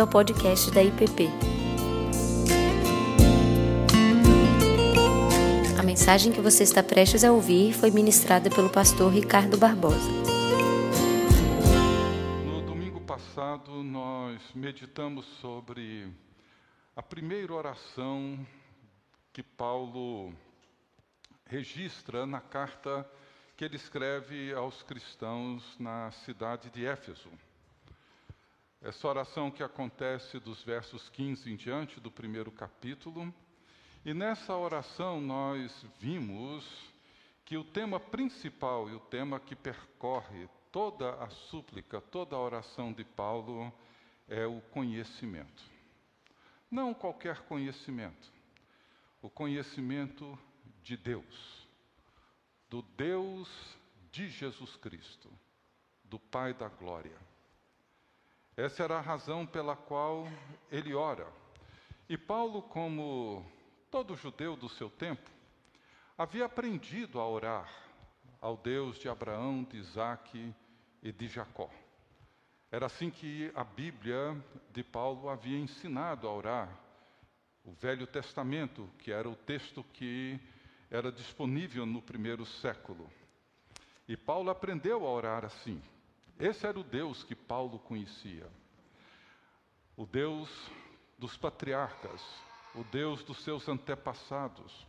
bem-vindo ao podcast da IPP. A mensagem que você está prestes a ouvir foi ministrada pelo pastor Ricardo Barbosa. No domingo passado, nós meditamos sobre a primeira oração que Paulo registra na carta que ele escreve aos cristãos na cidade de Éfeso. Essa oração que acontece dos versos 15 em diante do primeiro capítulo. E nessa oração nós vimos que o tema principal e o tema que percorre toda a súplica, toda a oração de Paulo é o conhecimento. Não qualquer conhecimento, o conhecimento de Deus, do Deus de Jesus Cristo, do Pai da Glória. Essa era a razão pela qual ele ora. E Paulo, como todo judeu do seu tempo, havia aprendido a orar ao Deus de Abraão, de Isaque e de Jacó. Era assim que a Bíblia de Paulo havia ensinado a orar. O Velho Testamento, que era o texto que era disponível no primeiro século. E Paulo aprendeu a orar assim. Esse era o Deus que Paulo conhecia. O Deus dos patriarcas, o Deus dos seus antepassados.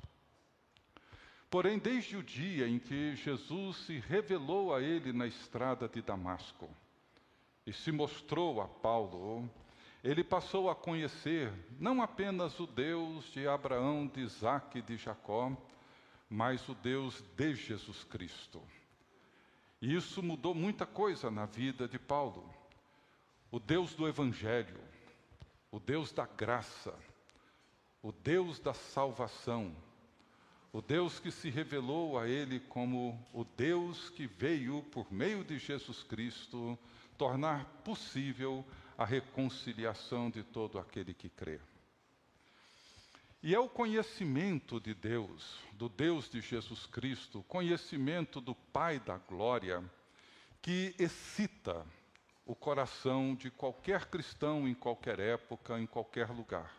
Porém, desde o dia em que Jesus se revelou a ele na estrada de Damasco e se mostrou a Paulo, ele passou a conhecer não apenas o Deus de Abraão, de Isaac e de Jacó, mas o Deus de Jesus Cristo. E isso mudou muita coisa na vida de Paulo. O Deus do Evangelho, o Deus da graça, o Deus da salvação, o Deus que se revelou a ele como o Deus que veio, por meio de Jesus Cristo, tornar possível a reconciliação de todo aquele que crê. E é o conhecimento de Deus, do Deus de Jesus Cristo, conhecimento do Pai da glória, que excita o coração de qualquer cristão em qualquer época, em qualquer lugar.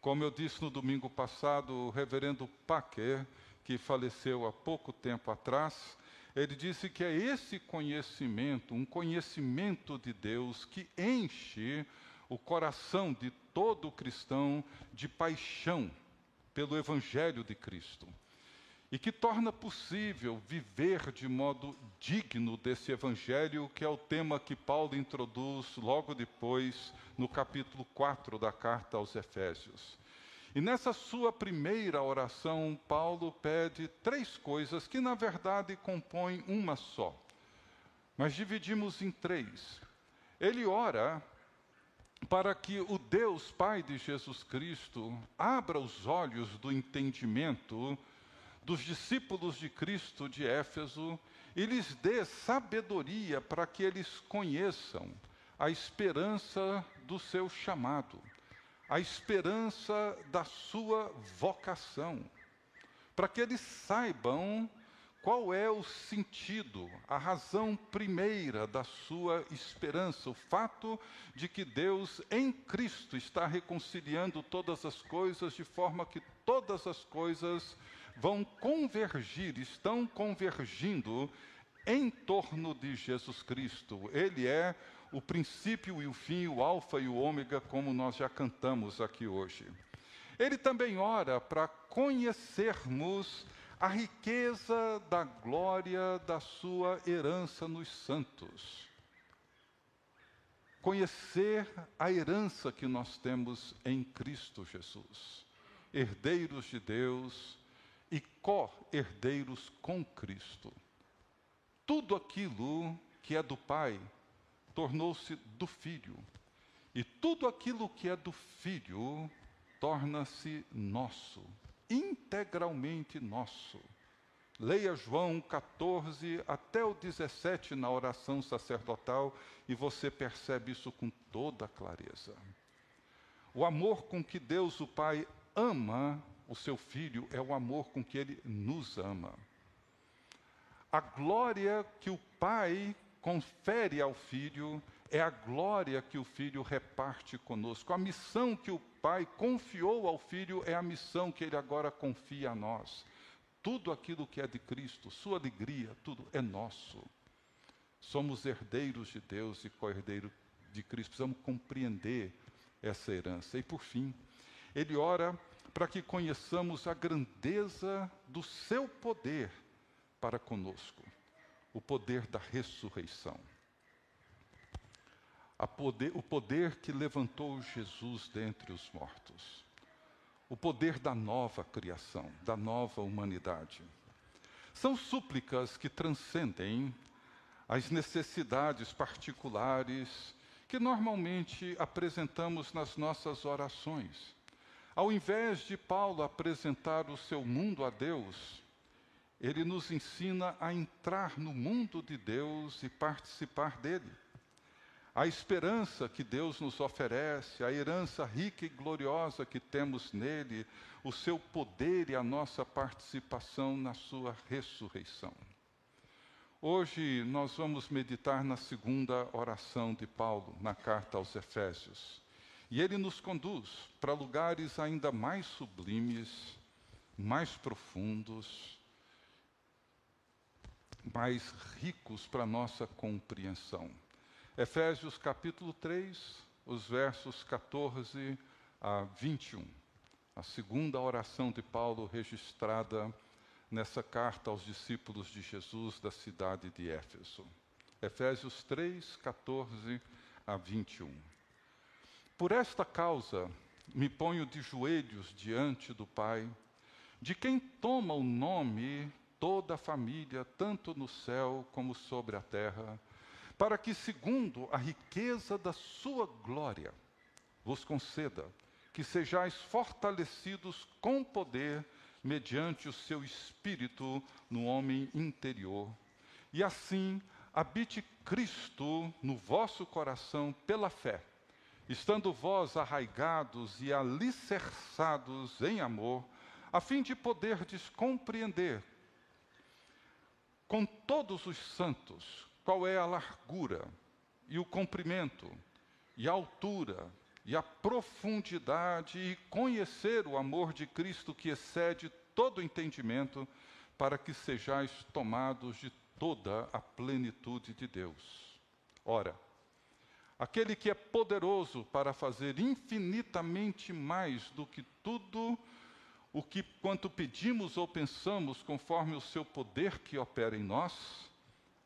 Como eu disse no domingo passado, o reverendo Packer, que faleceu há pouco tempo atrás, ele disse que é esse conhecimento, um conhecimento de Deus, que enche o coração de todo cristão de paixão pelo Evangelho de Cristo e que torna possível viver de modo digno desse Evangelho, que é o tema que Paulo introduz logo depois, no capítulo 4 da carta aos Efésios. E nessa sua primeira oração, Paulo pede três coisas que, na verdade, compõem uma só, mas dividimos em três. Ele ora para que o Deus Pai de Jesus Cristo abra os olhos do entendimento dos discípulos de Cristo de Éfeso e lhes dê sabedoria para que eles conheçam a esperança do seu chamado, a esperança da sua vocação, para que eles saibam qual é o sentido, a razão primeira da sua esperança? O fato de que Deus em Cristo está reconciliando todas as coisas de forma que todas as coisas vão convergir, estão convergindo em torno de Jesus Cristo. Ele é o princípio e o fim, o Alfa e o Ômega, como nós já cantamos aqui hoje. Ele também ora para conhecermos a riqueza da glória da sua herança nos santos. Conhecer a herança que nós temos em Cristo Jesus, herdeiros de Deus e co-herdeiros com Cristo. Tudo aquilo que é do Pai tornou-se do Filho, e tudo aquilo que é do Filho torna-se nosso integralmente nosso. Leia João 14 até o 17 na oração sacerdotal e você percebe isso com toda clareza. O amor com que Deus, o Pai, ama o seu filho é o amor com que ele nos ama. A glória que o Pai confere ao filho é a glória que o Filho reparte conosco. A missão que o Pai confiou ao Filho é a missão que ele agora confia a nós. Tudo aquilo que é de Cristo, sua alegria, tudo é nosso. Somos herdeiros de Deus e co-herdeiros de Cristo. Precisamos compreender essa herança. E por fim, ele ora para que conheçamos a grandeza do seu poder para conosco, o poder da ressurreição. Poder, o poder que levantou Jesus dentre os mortos, o poder da nova criação, da nova humanidade. São súplicas que transcendem as necessidades particulares que normalmente apresentamos nas nossas orações. Ao invés de Paulo apresentar o seu mundo a Deus, ele nos ensina a entrar no mundo de Deus e participar dele. A esperança que Deus nos oferece, a herança rica e gloriosa que temos nele, o seu poder e a nossa participação na sua ressurreição. Hoje nós vamos meditar na segunda oração de Paulo, na carta aos Efésios. E ele nos conduz para lugares ainda mais sublimes, mais profundos, mais ricos para nossa compreensão. Efésios capítulo 3, os versos 14 a 21. A segunda oração de Paulo registrada nessa carta aos discípulos de Jesus da cidade de Éfeso. Efésios 3, 14 a 21. Por esta causa me ponho de joelhos diante do Pai, de quem toma o nome toda a família, tanto no céu como sobre a terra, para que, segundo a riqueza da sua glória, vos conceda que sejais fortalecidos com poder mediante o seu espírito no homem interior. E assim habite Cristo no vosso coração pela fé, estando vós arraigados e alicerçados em amor, a fim de poderdes compreender com todos os santos qual é a largura e o comprimento e a altura e a profundidade e conhecer o amor de Cristo que excede todo entendimento, para que sejais tomados de toda a plenitude de Deus. Ora, aquele que é poderoso para fazer infinitamente mais do que tudo o que quanto pedimos ou pensamos, conforme o seu poder que opera em nós,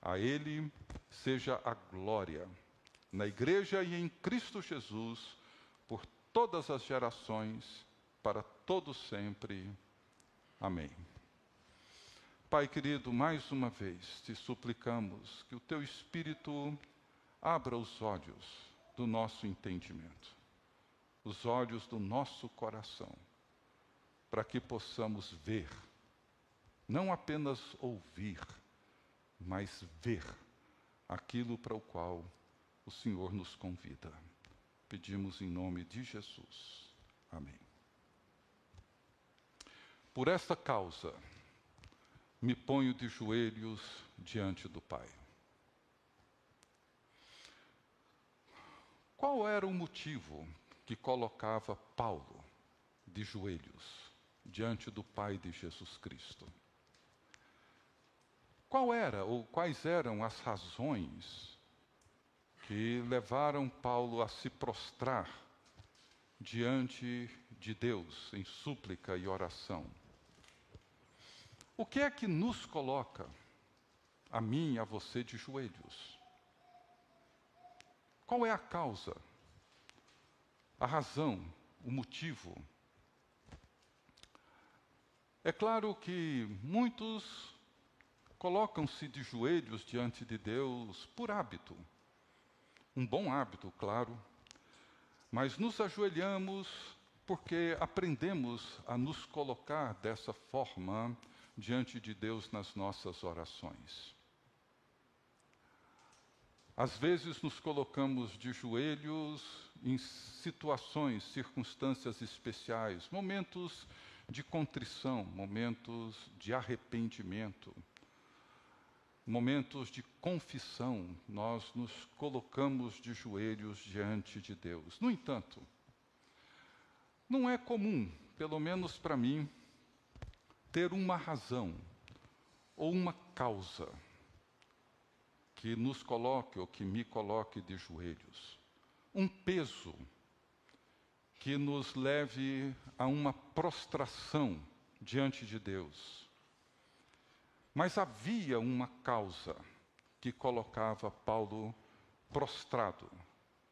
a ele seja a glória na igreja e em Cristo Jesus por todas as gerações, para todo sempre. Amém. Pai querido, mais uma vez te suplicamos que o teu Espírito abra os olhos do nosso entendimento, os olhos do nosso coração, para que possamos ver, não apenas ouvir, mas ver aquilo para o qual o Senhor nos convida. Pedimos em nome de Jesus. Amém. Por esta causa, me ponho de joelhos diante do Pai. Qual era o motivo que colocava Paulo de joelhos diante do Pai de Jesus Cristo? Qual era ou quais eram as razões que levaram Paulo a se prostrar diante de Deus em súplica e oração. O que é que nos coloca, a mim e a você, de joelhos? Qual é a causa, a razão, o motivo? É claro que muitos colocam-se de joelhos diante de Deus por hábito. Um bom hábito, claro, mas nos ajoelhamos porque aprendemos a nos colocar dessa forma diante de Deus nas nossas orações. Às vezes nos colocamos de joelhos em situações, circunstâncias especiais, momentos de contrição, momentos de arrependimento momentos de confissão, nós nos colocamos de joelhos diante de Deus. No entanto, não é comum, pelo menos para mim, ter uma razão ou uma causa que nos coloque ou que me coloque de joelhos. Um peso que nos leve a uma prostração diante de Deus mas havia uma causa que colocava Paulo prostrado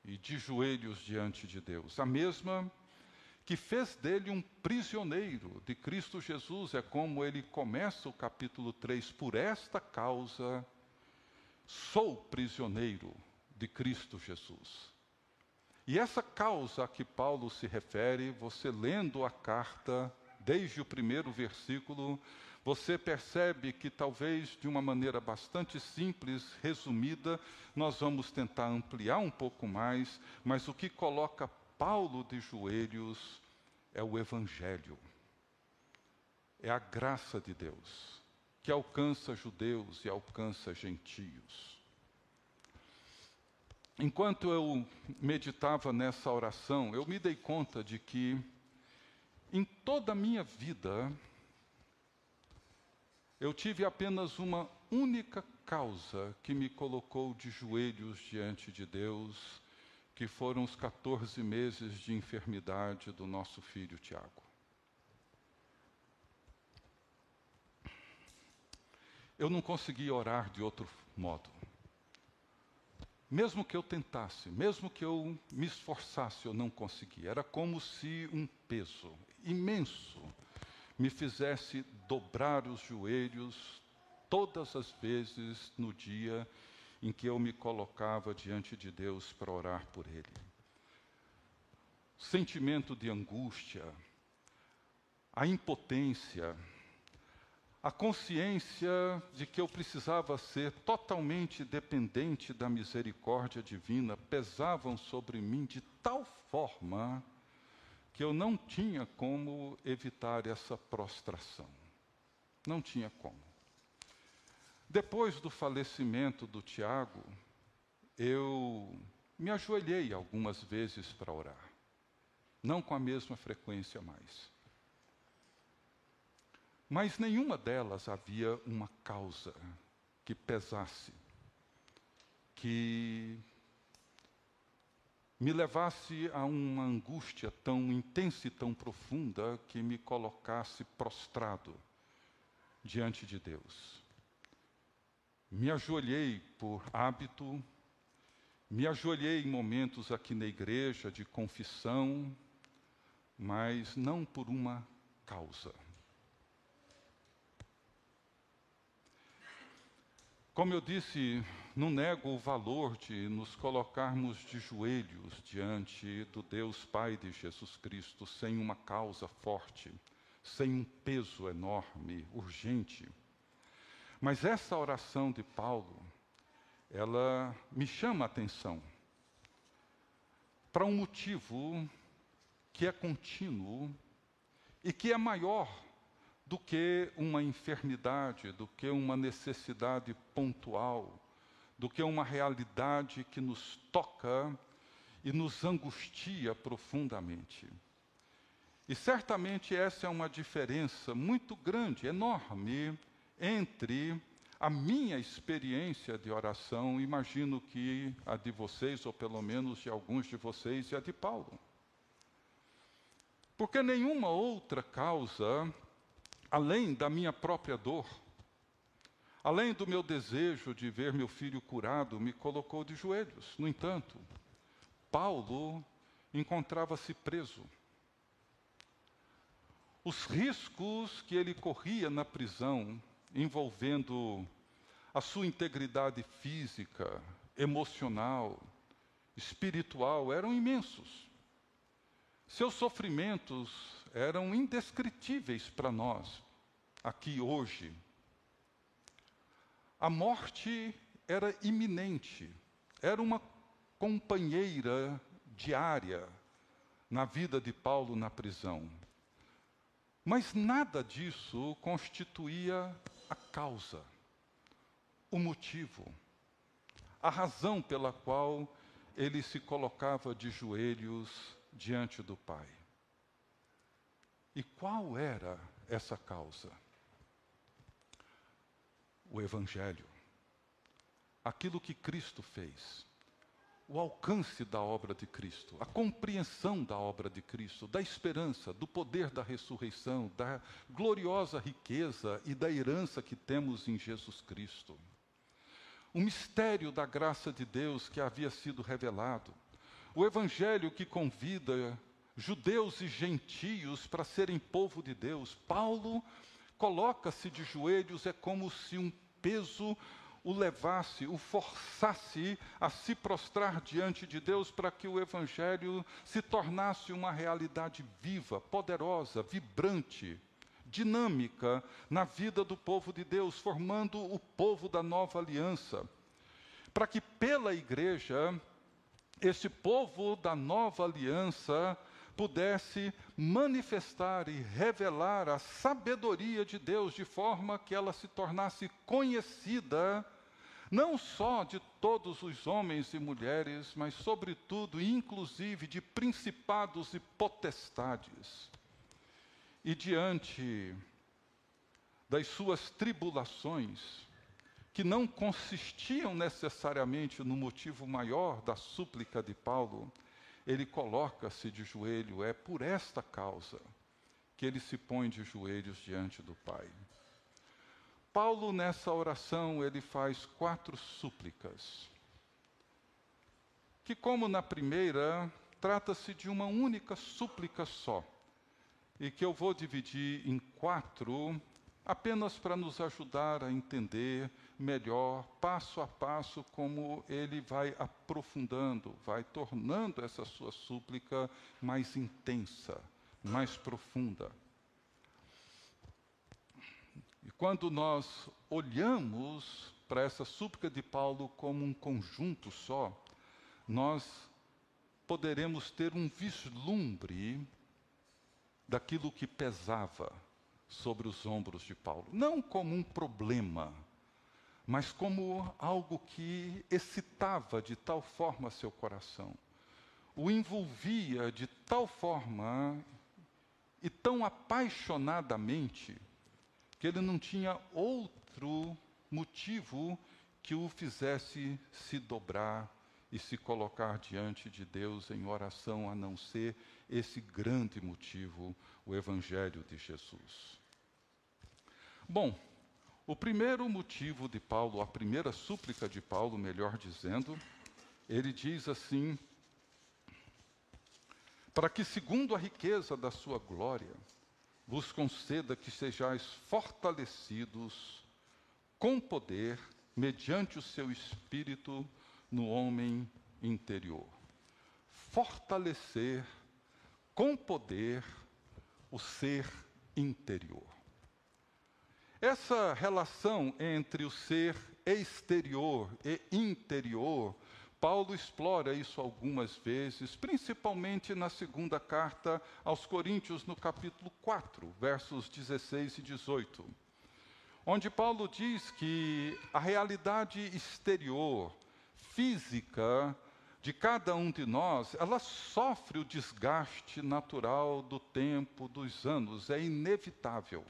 e de joelhos diante de Deus, a mesma que fez dele um prisioneiro de Cristo Jesus. É como ele começa o capítulo 3: Por esta causa sou prisioneiro de Cristo Jesus. E essa causa a que Paulo se refere, você lendo a carta, desde o primeiro versículo, você percebe que, talvez de uma maneira bastante simples, resumida, nós vamos tentar ampliar um pouco mais, mas o que coloca Paulo de joelhos é o Evangelho, é a graça de Deus, que alcança judeus e alcança gentios. Enquanto eu meditava nessa oração, eu me dei conta de que, em toda a minha vida, eu tive apenas uma única causa que me colocou de joelhos diante de Deus, que foram os 14 meses de enfermidade do nosso filho Tiago. Eu não conseguia orar de outro modo. Mesmo que eu tentasse, mesmo que eu me esforçasse, eu não conseguia. Era como se um peso imenso me fizesse dobrar os joelhos todas as vezes no dia em que eu me colocava diante de Deus para orar por Ele. Sentimento de angústia, a impotência, a consciência de que eu precisava ser totalmente dependente da misericórdia divina pesavam sobre mim de tal forma que eu não tinha como evitar essa prostração. Não tinha como. Depois do falecimento do Tiago, eu me ajoelhei algumas vezes para orar. Não com a mesma frequência mais. Mas nenhuma delas havia uma causa que pesasse, que me levasse a uma angústia tão intensa e tão profunda que me colocasse prostrado diante de Deus. Me ajoelhei por hábito, me ajoelhei em momentos aqui na igreja de confissão, mas não por uma causa. Como eu disse, não nego o valor de nos colocarmos de joelhos diante do Deus Pai de Jesus Cristo, sem uma causa forte, sem um peso enorme, urgente. Mas essa oração de Paulo, ela me chama a atenção para um motivo que é contínuo e que é maior do que uma enfermidade, do que uma necessidade pontual, do que uma realidade que nos toca e nos angustia profundamente. E certamente essa é uma diferença muito grande, enorme, entre a minha experiência de oração, imagino que a de vocês, ou pelo menos de alguns de vocês, e a de Paulo. Porque nenhuma outra causa além da minha própria dor, além do meu desejo de ver meu filho curado, me colocou de joelhos. No entanto, Paulo encontrava-se preso. Os riscos que ele corria na prisão, envolvendo a sua integridade física, emocional, espiritual, eram imensos. Seus sofrimentos eram indescritíveis para nós, aqui hoje. A morte era iminente, era uma companheira diária na vida de Paulo na prisão. Mas nada disso constituía a causa, o motivo, a razão pela qual ele se colocava de joelhos diante do Pai. E qual era essa causa? O Evangelho. Aquilo que Cristo fez. O alcance da obra de Cristo, a compreensão da obra de Cristo, da esperança, do poder da ressurreição, da gloriosa riqueza e da herança que temos em Jesus Cristo. O mistério da graça de Deus que havia sido revelado. O Evangelho que convida judeus e gentios para serem povo de Deus. Paulo coloca-se de joelhos, é como se um peso o levasse, o forçasse a se prostrar diante de Deus para que o Evangelho se tornasse uma realidade viva, poderosa, vibrante, dinâmica na vida do povo de Deus, formando o povo da nova aliança. Para que pela igreja, esse povo da nova aliança pudesse manifestar e revelar a sabedoria de Deus de forma que ela se tornasse conhecida não só de todos os homens e mulheres, mas sobretudo inclusive de principados e potestades. E diante das suas tribulações, que não consistiam necessariamente no motivo maior da súplica de Paulo, ele coloca-se de joelho, é por esta causa que ele se põe de joelhos diante do Pai. Paulo, nessa oração, ele faz quatro súplicas. Que, como na primeira, trata-se de uma única súplica só. E que eu vou dividir em quatro, apenas para nos ajudar a entender melhor, passo a passo, como ele vai aprofundando, vai tornando essa sua súplica mais intensa, mais profunda. E quando nós olhamos para essa súplica de Paulo como um conjunto só, nós poderemos ter um vislumbre daquilo que pesava sobre os ombros de Paulo. Não como um problema, mas como algo que excitava de tal forma seu coração, o envolvia de tal forma e tão apaixonadamente que ele não tinha outro motivo que o fizesse se dobrar e se colocar diante de Deus em oração, a não ser esse grande motivo, o Evangelho de Jesus. Bom, o primeiro motivo de Paulo, a primeira súplica de Paulo, melhor dizendo, ele diz assim: para que, segundo a riqueza da sua glória, vos conceda que sejais fortalecidos com poder, mediante o seu espírito no homem interior. Fortalecer com poder o ser interior. Essa relação entre o ser exterior e interior, Paulo explora isso algumas vezes, principalmente na segunda carta aos Coríntios, no capítulo 4, versos 16 e 18, onde Paulo diz que a realidade exterior, física, de cada um de nós, ela sofre o desgaste natural do tempo, dos anos, é inevitável.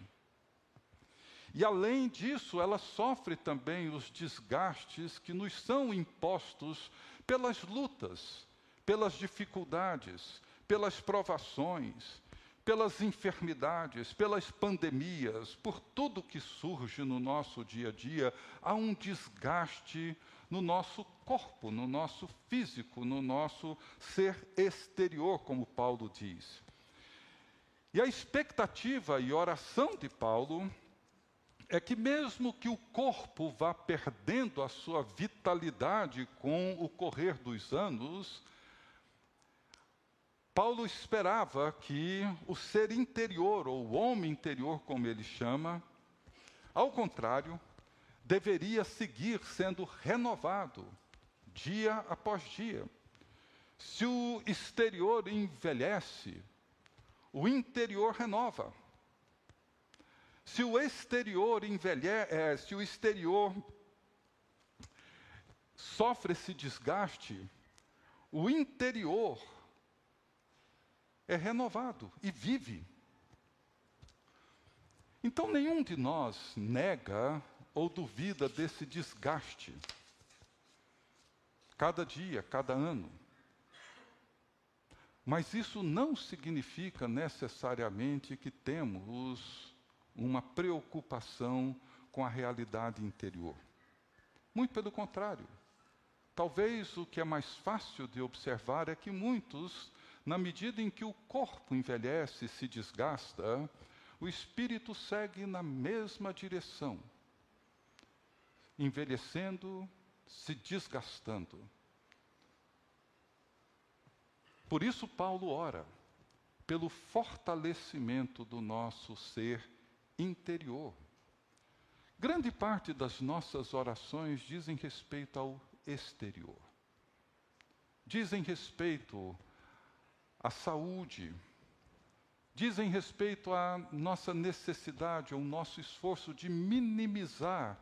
E além disso, ela sofre também os desgastes que nos são impostos pelas lutas, pelas dificuldades, pelas provações, pelas enfermidades, pelas pandemias, por tudo que surge no nosso dia a dia, há um desgaste no nosso corpo, no nosso físico, no nosso ser exterior, como Paulo diz. E a expectativa e oração de Paulo é que, mesmo que o corpo vá perdendo a sua vitalidade com o correr dos anos, Paulo esperava que o ser interior, ou o homem interior, como ele chama, ao contrário, deveria seguir sendo renovado dia após dia. Se o exterior envelhece, o interior renova. Se o exterior envelhece, é, se o exterior sofre esse desgaste, o interior é renovado e vive. Então, nenhum de nós nega ou duvida desse desgaste. Cada dia, cada ano. Mas isso não significa necessariamente que temos uma preocupação com a realidade interior. Muito pelo contrário. Talvez o que é mais fácil de observar é que muitos, na medida em que o corpo envelhece e se desgasta, o espírito segue na mesma direção, envelhecendo, se desgastando. Por isso, Paulo ora pelo fortalecimento do nosso ser interior. Grande parte das nossas orações dizem respeito ao exterior. Dizem respeito à saúde, dizem respeito à nossa necessidade, ao nosso esforço de minimizar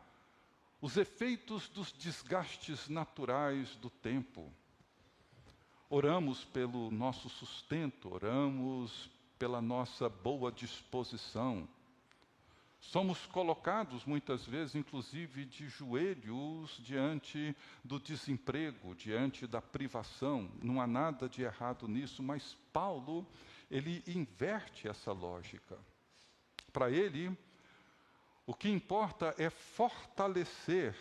os efeitos dos desgastes naturais do tempo. Oramos pelo nosso sustento, oramos pela nossa boa disposição Somos colocados muitas vezes, inclusive, de joelhos diante do desemprego, diante da privação. Não há nada de errado nisso, mas Paulo, ele inverte essa lógica. Para ele, o que importa é fortalecer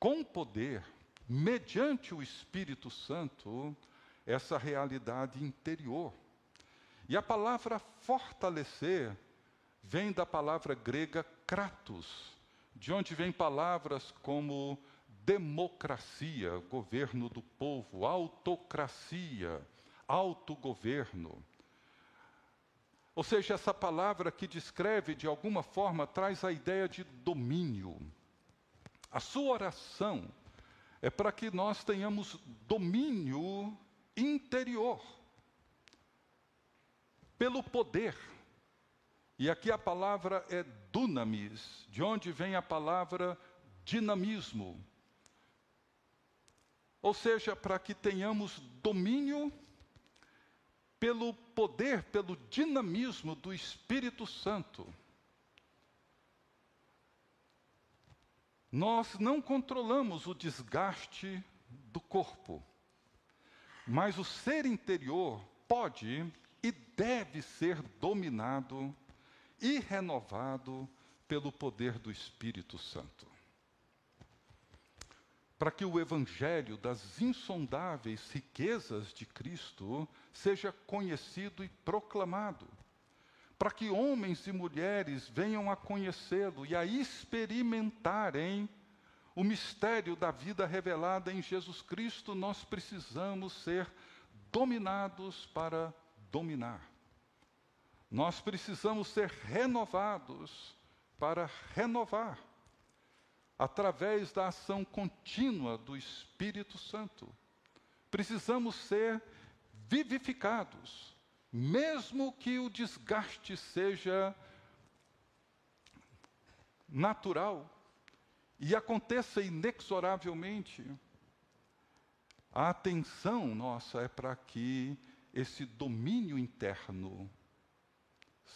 com poder, mediante o Espírito Santo, essa realidade interior. E a palavra fortalecer vem da palavra grega kratos, de onde vem palavras como democracia, governo do povo, autocracia, autogoverno. Ou seja, essa palavra que descreve, de alguma forma, traz a ideia de domínio. A sua oração é para que nós tenhamos domínio interior pelo poder e aqui a palavra é dunamis, de onde vem a palavra dinamismo. Ou seja, para que tenhamos domínio pelo poder, pelo dinamismo do Espírito Santo. Nós não controlamos o desgaste do corpo, mas o ser interior pode e deve ser dominado e renovado pelo poder do Espírito Santo. Para que o evangelho das insondáveis riquezas de Cristo seja conhecido e proclamado. Para que homens e mulheres venham a conhecê-lo e a experimentarem o mistério da vida revelada em Jesus Cristo, nós precisamos ser dominados para dominar. Nós precisamos ser renovados para renovar, através da ação contínua do Espírito Santo. Precisamos ser vivificados, mesmo que o desgaste seja natural e aconteça inexoravelmente. A atenção nossa é para que esse domínio interno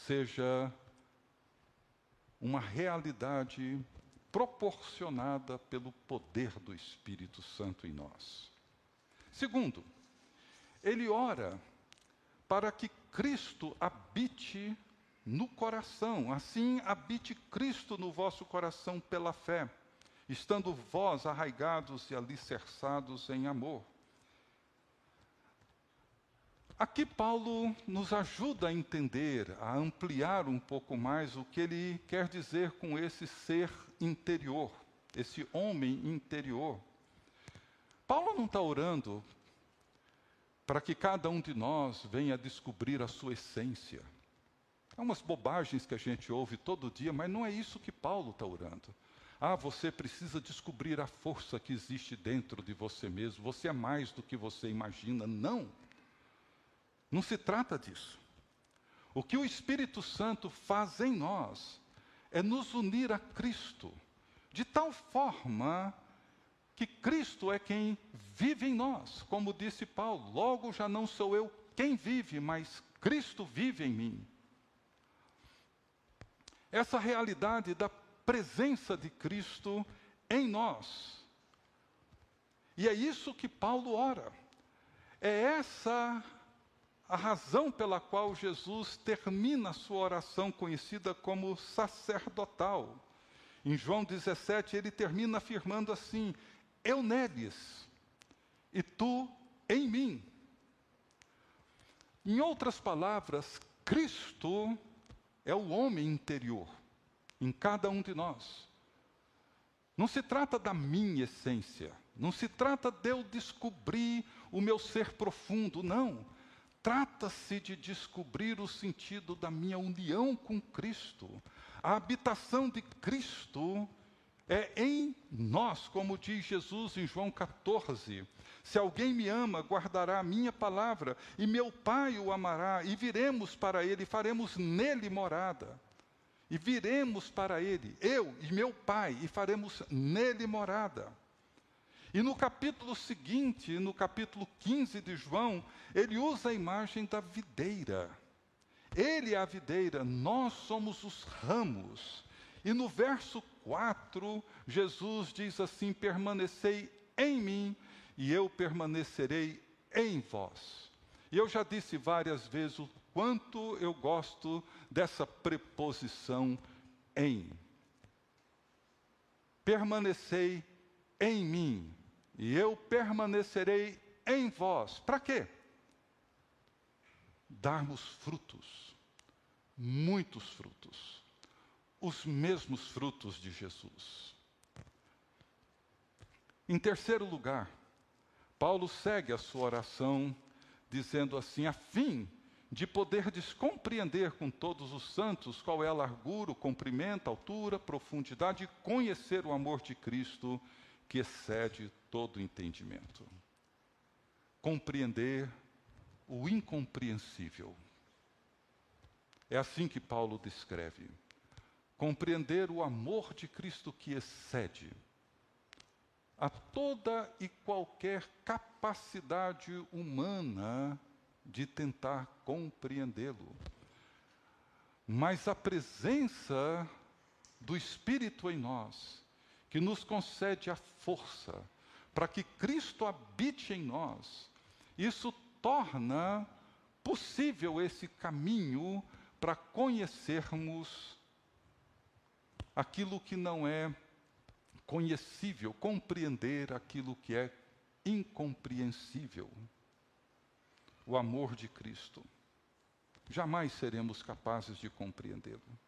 seja uma realidade proporcionada pelo poder do Espírito Santo em nós. Segundo, ele ora para que Cristo habite no coração, assim habite Cristo no vosso coração pela fé, estando vós arraigados e alicerçados em amor Aqui Paulo nos ajuda a entender, a ampliar um pouco mais o que ele quer dizer com esse ser interior, esse homem interior. Paulo não está orando para que cada um de nós venha descobrir a sua essência. É umas bobagens que a gente ouve todo dia, mas não é isso que Paulo está orando. Ah, você precisa descobrir a força que existe dentro de você mesmo. Você é mais do que você imagina. Não. Não se trata disso. O que o Espírito Santo faz em nós é nos unir a Cristo, de tal forma que Cristo é quem vive em nós, como disse Paulo. Logo já não sou eu quem vive, mas Cristo vive em mim. Essa realidade da presença de Cristo em nós. E é isso que Paulo ora. É essa a razão pela qual Jesus termina a sua oração conhecida como sacerdotal. Em João 17, ele termina afirmando assim: Eu neles, e tu em mim. Em outras palavras, Cristo é o homem interior em cada um de nós. Não se trata da minha essência, não se trata de eu descobrir o meu ser profundo, não. Trata-se de descobrir o sentido da minha união com Cristo. A habitação de Cristo é em nós, como diz Jesus em João 14. Se alguém me ama, guardará a minha palavra, e meu Pai o amará, e viremos para ele, e faremos nele morada. E viremos para ele, eu e meu Pai, e faremos nele morada. E no capítulo seguinte, no capítulo 15 de João, ele usa a imagem da videira. Ele é a videira, nós somos os ramos. E no verso 4, Jesus diz assim: Permanecei em mim, e eu permanecerei em vós. E eu já disse várias vezes o quanto eu gosto dessa preposição em. Permanecei em mim, e eu permanecerei em vós. Para quê? Darmos frutos, muitos frutos, os mesmos frutos de Jesus. Em terceiro lugar, Paulo segue a sua oração dizendo assim: a fim de poder descompreender com todos os santos qual é a largura, o comprimento, a altura, profundidade e conhecer o amor de Cristo que excede todo entendimento. Compreender o incompreensível. É assim que Paulo descreve. Compreender o amor de Cristo que excede a toda e qualquer capacidade humana de tentar compreendê-lo. Mas a presença do Espírito em nós que nos concede a força para que Cristo habite em nós. Isso torna possível esse caminho para conhecermos aquilo que não é conhecível, compreender aquilo que é incompreensível. O amor de Cristo. Jamais seremos capazes de compreendê-lo.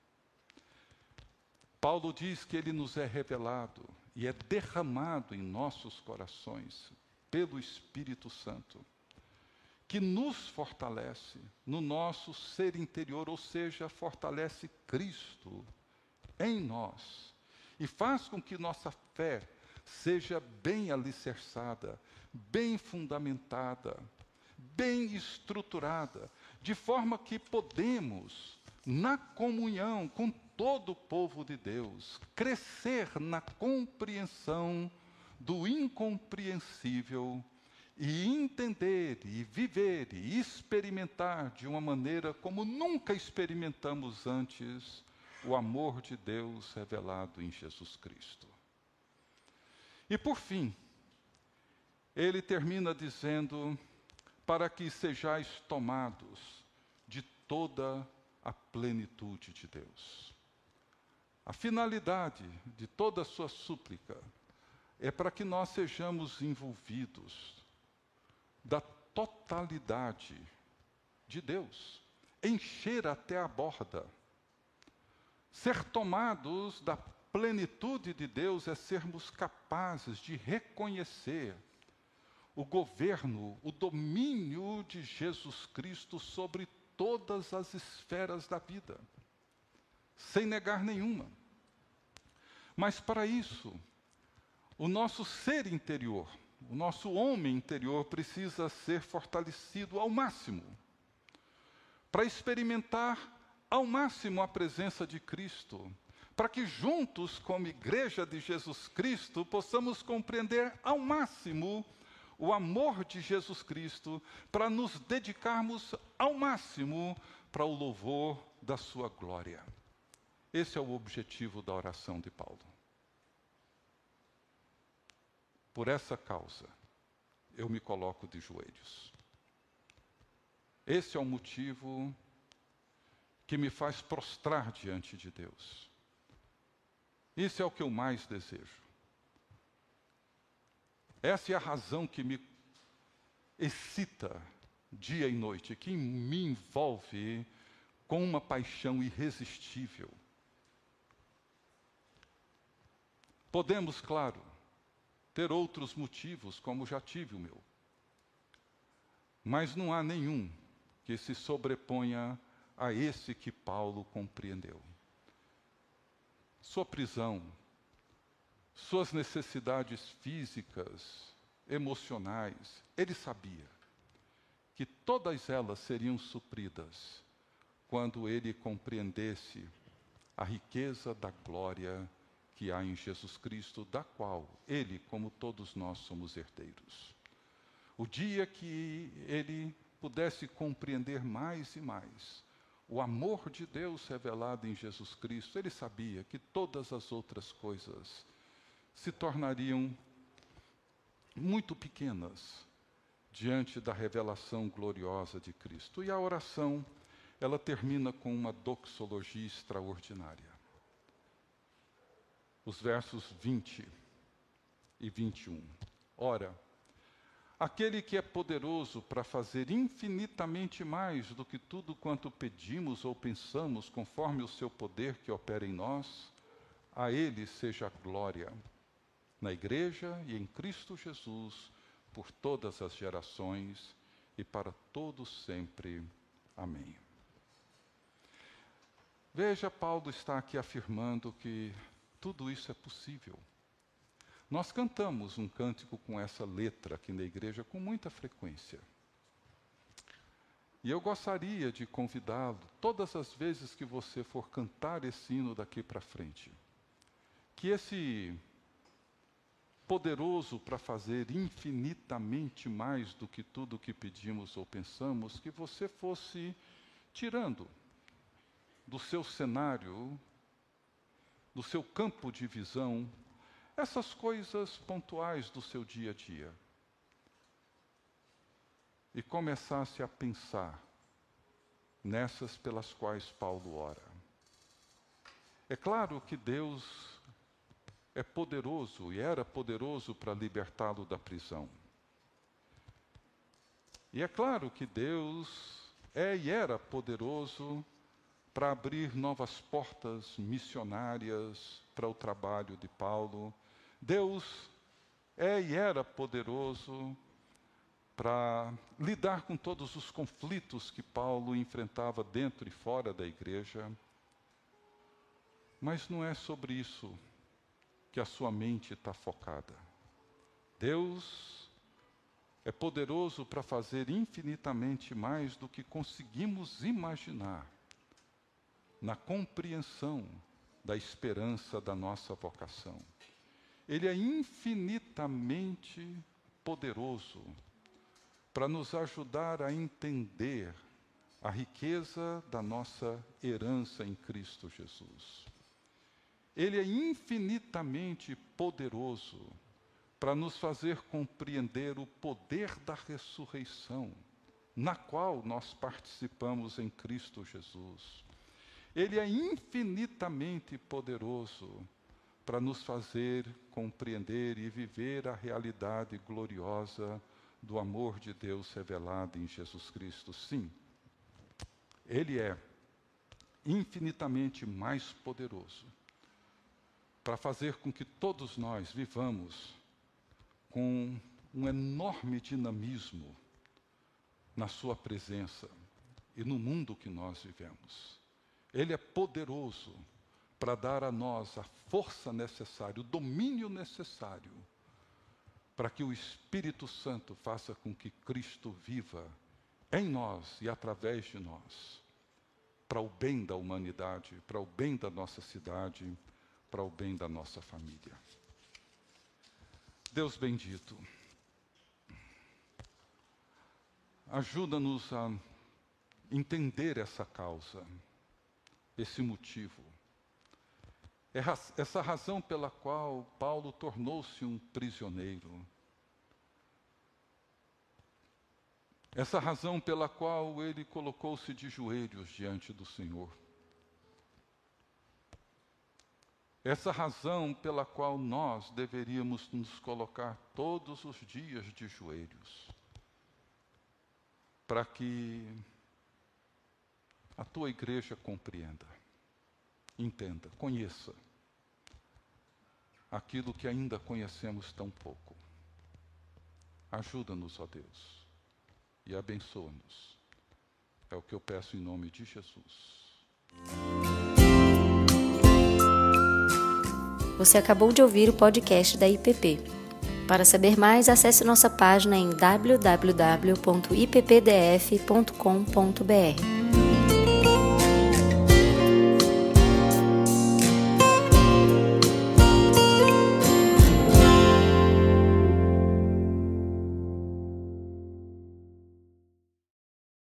Paulo diz que ele nos é revelado e é derramado em nossos corações pelo Espírito Santo, que nos fortalece no nosso ser interior, ou seja, fortalece Cristo em nós e faz com que nossa fé seja bem alicerçada, bem fundamentada, bem estruturada, de forma que podemos, na comunhão com todo o povo de Deus crescer na compreensão do incompreensível e entender e viver e experimentar de uma maneira como nunca experimentamos antes o amor de Deus revelado em Jesus Cristo. E por fim, ele termina dizendo: para que sejais tomados de toda a plenitude de Deus. A finalidade de toda a sua súplica é para que nós sejamos envolvidos da totalidade de Deus, encher até a borda. Ser tomados da plenitude de Deus é sermos capazes de reconhecer o governo, o domínio de Jesus Cristo sobre todas as esferas da vida, sem negar nenhuma. Mas para isso, o nosso ser interior, o nosso homem interior precisa ser fortalecido ao máximo, para experimentar ao máximo a presença de Cristo, para que juntos, como Igreja de Jesus Cristo, possamos compreender ao máximo o amor de Jesus Cristo, para nos dedicarmos ao máximo para o louvor da Sua glória. Esse é o objetivo da oração de Paulo. Por essa causa, eu me coloco de joelhos. Esse é o motivo que me faz prostrar diante de Deus. Isso é o que eu mais desejo. Essa é a razão que me excita dia e noite, que me envolve com uma paixão irresistível. Podemos, claro, ter outros motivos, como já tive o meu. Mas não há nenhum que se sobreponha a esse que Paulo compreendeu. Sua prisão, suas necessidades físicas, emocionais, ele sabia que todas elas seriam supridas quando ele compreendesse a riqueza da glória que há em Jesus Cristo, da qual ele, como todos nós, somos herdeiros. O dia que ele pudesse compreender mais e mais o amor de Deus revelado em Jesus Cristo, ele sabia que todas as outras coisas se tornariam muito pequenas diante da revelação gloriosa de Cristo. E a oração, ela termina com uma doxologia extraordinária. Os versos 20 e 21. Ora, aquele que é poderoso para fazer infinitamente mais do que tudo quanto pedimos ou pensamos, conforme o seu poder que opera em nós, a ele seja a glória na Igreja e em Cristo Jesus, por todas as gerações e para todos sempre. Amém. Veja, Paulo está aqui afirmando que tudo isso é possível. Nós cantamos um cântico com essa letra aqui na igreja com muita frequência. E eu gostaria de convidá-lo, todas as vezes que você for cantar esse hino daqui para frente, que esse poderoso para fazer infinitamente mais do que tudo o que pedimos ou pensamos, que você fosse tirando do seu cenário, do seu campo de visão, essas coisas pontuais do seu dia a dia. E começasse a pensar nessas pelas quais Paulo ora. É claro que Deus é poderoso e era poderoso para libertá-lo da prisão. E é claro que Deus é e era poderoso para abrir novas portas missionárias para o trabalho de Paulo. Deus é e era poderoso para lidar com todos os conflitos que Paulo enfrentava dentro e fora da igreja. Mas não é sobre isso que a sua mente está focada. Deus é poderoso para fazer infinitamente mais do que conseguimos imaginar na compreensão da esperança da nossa vocação. Ele é infinitamente poderoso para nos ajudar a entender a riqueza da nossa herança em Cristo Jesus. Ele é infinitamente poderoso para nos fazer compreender o poder da ressurreição, na qual nós participamos em Cristo Jesus. Ele é infinitamente poderoso para nos fazer compreender e viver a realidade gloriosa do amor de Deus revelado em Jesus Cristo. Sim, Ele é infinitamente mais poderoso para fazer com que todos nós vivamos com um enorme dinamismo na Sua presença e no mundo que nós vivemos. Ele é poderoso para dar a nós a força necessária, o domínio necessário, para que o Espírito Santo faça com que Cristo viva em nós e através de nós, para o bem da humanidade, para o bem da nossa cidade, para o bem da nossa família. Deus bendito, ajuda-nos a entender essa causa, esse motivo, é essa razão pela qual Paulo tornou-se um prisioneiro Essa razão pela qual ele colocou-se de joelhos diante do Senhor. Essa razão pela qual nós deveríamos nos colocar todos os dias de joelhos. Para que a tua igreja compreenda, entenda, conheça aquilo que ainda conhecemos tão pouco. Ajuda-nos, ó Deus e abençoa-nos. É o que eu peço em nome de Jesus. Você acabou de ouvir o podcast da IPP. Para saber mais, acesse nossa página em www.ippdf.com.br.